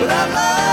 But I'm